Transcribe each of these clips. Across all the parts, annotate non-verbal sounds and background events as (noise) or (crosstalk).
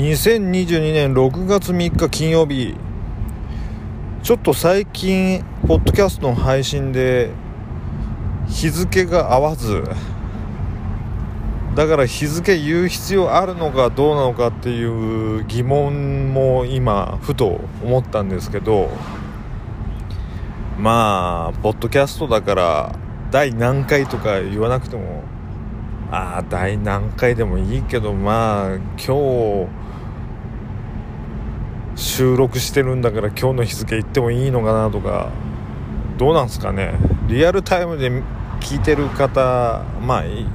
2022年6月3日金曜日。ちょっと最近ポッドキャストの配信で日付が合わず。だから日付言う必要あるのかどうなのかっていう疑問も今ふと思ったんですけど。まあポッドキャストだから第何回とか言わなくてもああ第何回でもいいけどまあ今日収録してるんだから今日の日付言ってもいいのかなとか。どうなんすかね。リアルタイムで聞いてる方まあい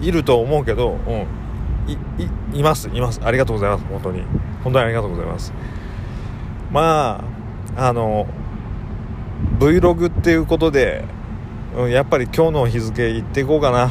いると思うけど、うん、いますいます。ありがとうございます。本当に。本当にありがとうございます。まああの Vlog っていうことで、うん、やっぱり今日の日付言っていこうかな、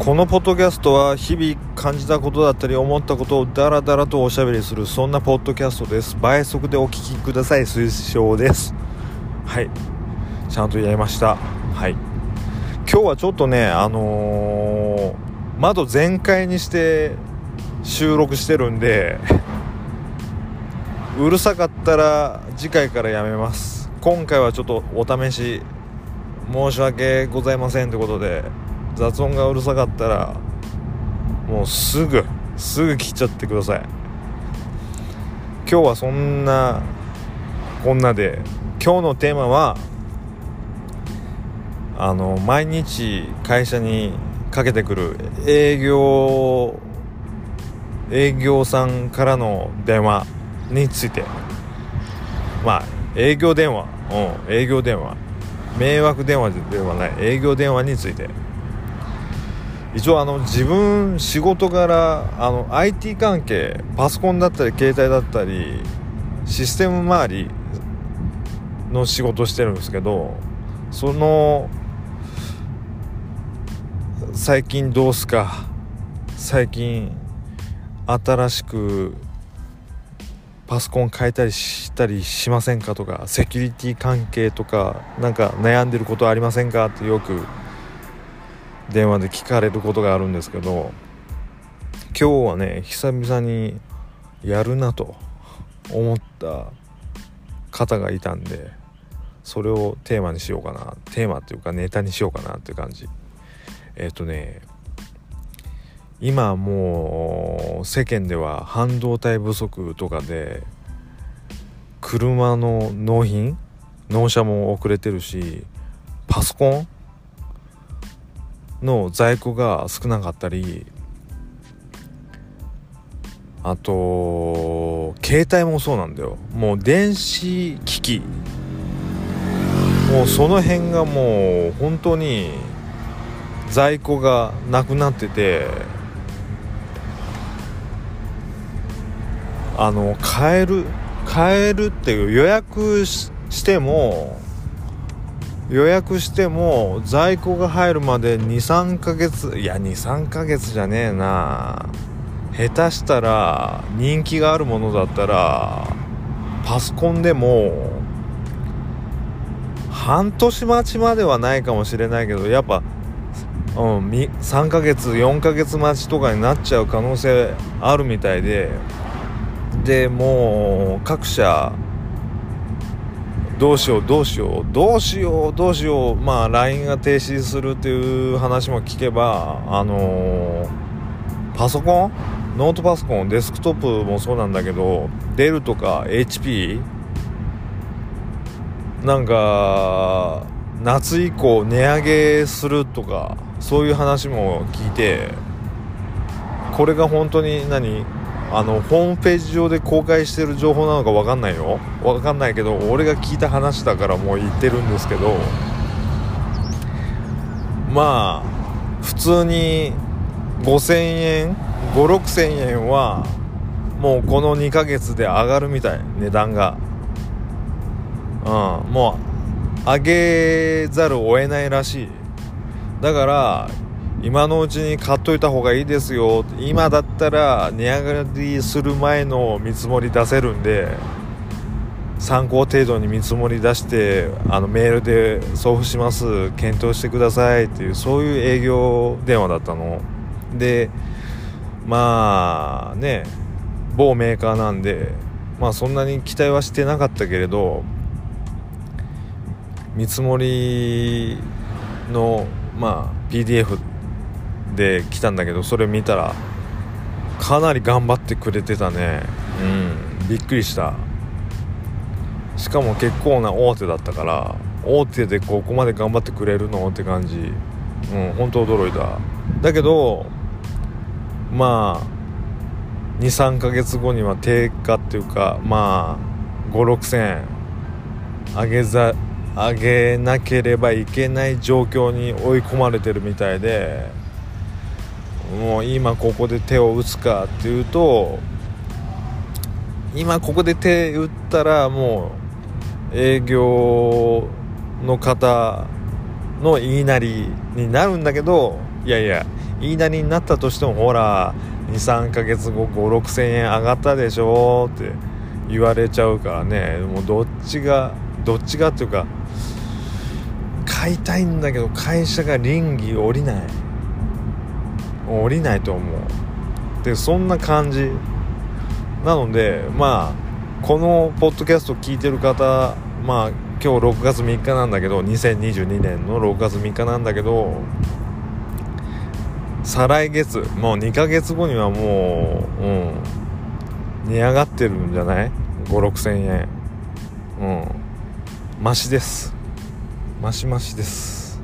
このポッドキャストは日々感じたことだったり思ったことをダラダラとおしゃべりするそんなポッドキャストです。倍速でお聞きください。推奨です。はい。ちゃんとやりました。はい。今日はちょっとねあのー、窓全開にして収録してるんで (laughs) うるさかったら次回からやめます。今回はちょっとお試し申し訳ございませんということで雑音がうるさかったらもうすぐすぐ切っちゃってください。今日はそんなこんなで今日のテーマはあの毎日会社にかけてくる営業営業さんからの電話について。まあ営業電話。うん営業電話。迷惑電話ではない。営業電話について。一応あの自分仕事柄あの IT 関係パソコンだったり携帯だったりシステム周りの仕事してるんですけどその最近どうすか？最近新しくパソコン変えたりしたりしませんかとかセキュリティ関係とかなんか悩んでることありませんか？ってよく電話で聞かれることがあるんですけど今日はね久々にやるなと思った方がいたんでそれをテーマにしようかなテーマっていうかネタにしようかなって感じ。えっ、とね今もう世間では半導体不足とかで車の納品納車も遅れてるしパソコンの在庫が少なかったりあと携帯もそうなんだよ。もう電子機器。もうその辺がもう本当に在庫がなくなっててあの買える買えるっていう予約しても予約しても在庫が入るまで23ヶ月いや23ヶ月じゃねえな。下手したら人気があるものだったらパソコンでも半年待ちまではないかもしれないけどやっぱ、うん、3ヶ月4ヶ月待ちとかになっちゃう可能性あるみたいで。でもう各社どうしようどうしようどうしようどうしようまあ LINE が停止するっていう話も聞けばあのー、パソコン？ノートパソコン？デスクトップもそうなんだけどデルとか HP なんか夏以降値上げするとかそういう話も聞いてこれが本当に何？あのホームページ上で公開してる情報なのか分かんないよ。分かんないけど俺が聞いた話だからもう言ってるんですけど。まあ普通に5000円56000円はもうこの2ヶ月で上がるみたい。値段が。うん。もう上げざるを得ないらしい。だから今のうちに買っといた方がいいですよ。今だったら値上がりする前の見積もり出せるんで参考程度に見積もり出してあのメールで送付します。検討してください。っていうそういう営業電話だったの。でまあね某メーカーなんでまあそんなに期待はしてなかったけれど見積もりのまあ PDF で来たんだけどそれ見たらかなり頑張ってくれてたね。うん。びっくりした。しかも結構な大手だったから大手でここまで頑張ってくれるのって感じ。うん本当驚いた。だけどまあ23ヶ月後には低下っていうかまあ5 6 0 0円。上げざ上げなければいけない状況に追い込まれてるみたいでもう今ここで手を打つかっていうと今ここで手打ったらもう営業の方の言いなりになるんだけどいやいや言いなりになったとしてもほら23ヶ月後5 6 0 0円上がったでしょって言われちゃうからね。もうどっちがどっちがっていうか買いたいんだけど会社が倫理降りない。降りないと思う。でそんな感じ。なのでまあこのポッドキャスト聞いてる方まあ今日6月3日なんだけど2022年の6月3日なんだけど再来月もう2ヶ月後にはもううん。値上がってるんじゃない？5 6千円。うん。マシです。マシマシです。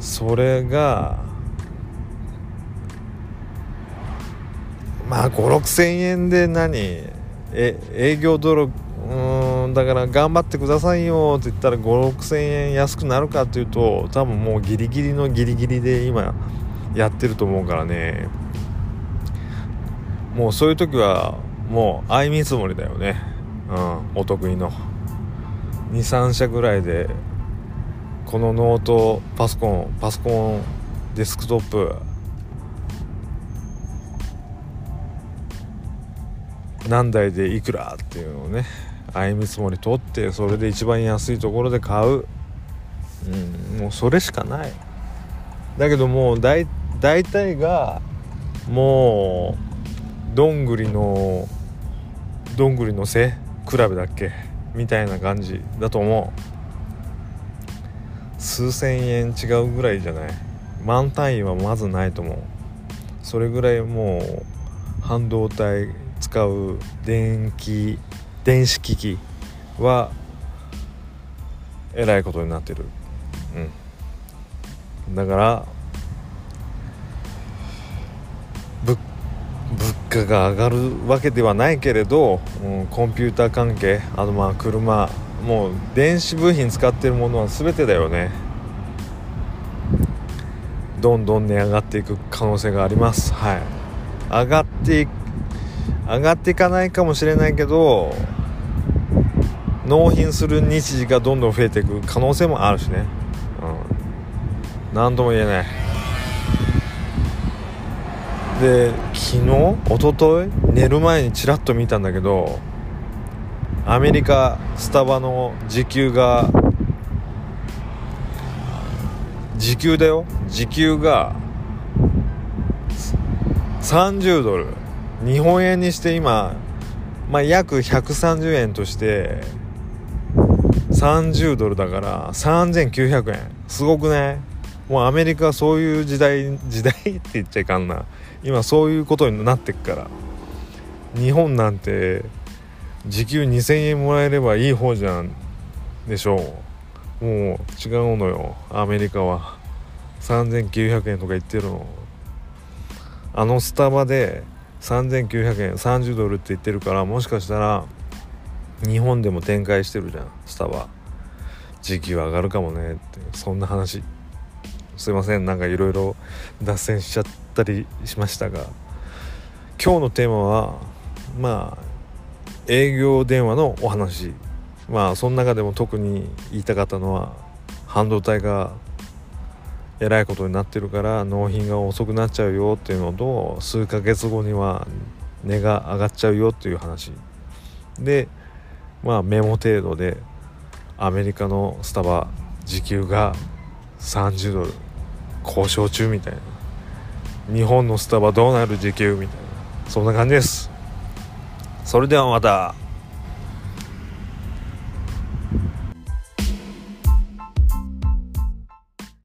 それがまあ5 6千円で何？え営業泥うんだから頑張ってくださいよ。って言ったら5 6千円安くなるかっていうと多分もうギリギリのギリギリで今やってると思うからね。もうそういう時はもう相見積もりだよね。うんお得意の。23社ぐらいでこのノートパソコンパソコンデスクトップ何台でいくらっていうのをね相見積もり取ってそれで一番安いところで買う、うん、もうそれしかない。だけどもう大体がもうどんぐりのどんぐりの背比べだっけみたいな感じだと思う。数千円違うぐらいじゃない。万単位はまずないと思う。それぐらいもう半導体使う電気電子機器はえらいことになってる。うん。だから物物価が上がるわけではないけれど、うん、コンピューター関係あとまあ車もう電子部品使ってるものは全てだよね。どんどん値上がっていく可能性があります。はい。上がっていく上がっていかないかもしれないけど納品する日時がどんどん増えていく可能性もあるしね、うん、何とも言えない。で昨日一昨日寝る前にちらっと見たんだけどアメリカスタバの時給が時給だよ。時給が30ドル。日本円にして今、まあ、約130円として30ドルだから3900円。すごくね。もうアメリカはそういう時代時代って言っちゃいかんな。今そういうことになってっから。日本なんて時給2000円もらえればいい方じゃんでしょう。もう違うのよ。アメリカは。3900円とか言ってるの。あのスタバで3900円30ドルって言ってるからもしかしたら日本でも展開してるじゃんスタバ。時給上がるかもねってそんな話。すいませんなんかいろいろ脱線しちゃったりしましたが。今日のテーマはまあ営業電話のお話。まあその中でも特に言いたかったのは半導体がえらいことになってるから納品が遅くなっちゃうよっていうのと数ヶ月後には値が上がっちゃうよっていう話。でまあメモ程度でアメリカのスタバ時給が30ドル交渉中みたいな。日本のスタバどうなる時給みたいな。そんな感じです。それではまた。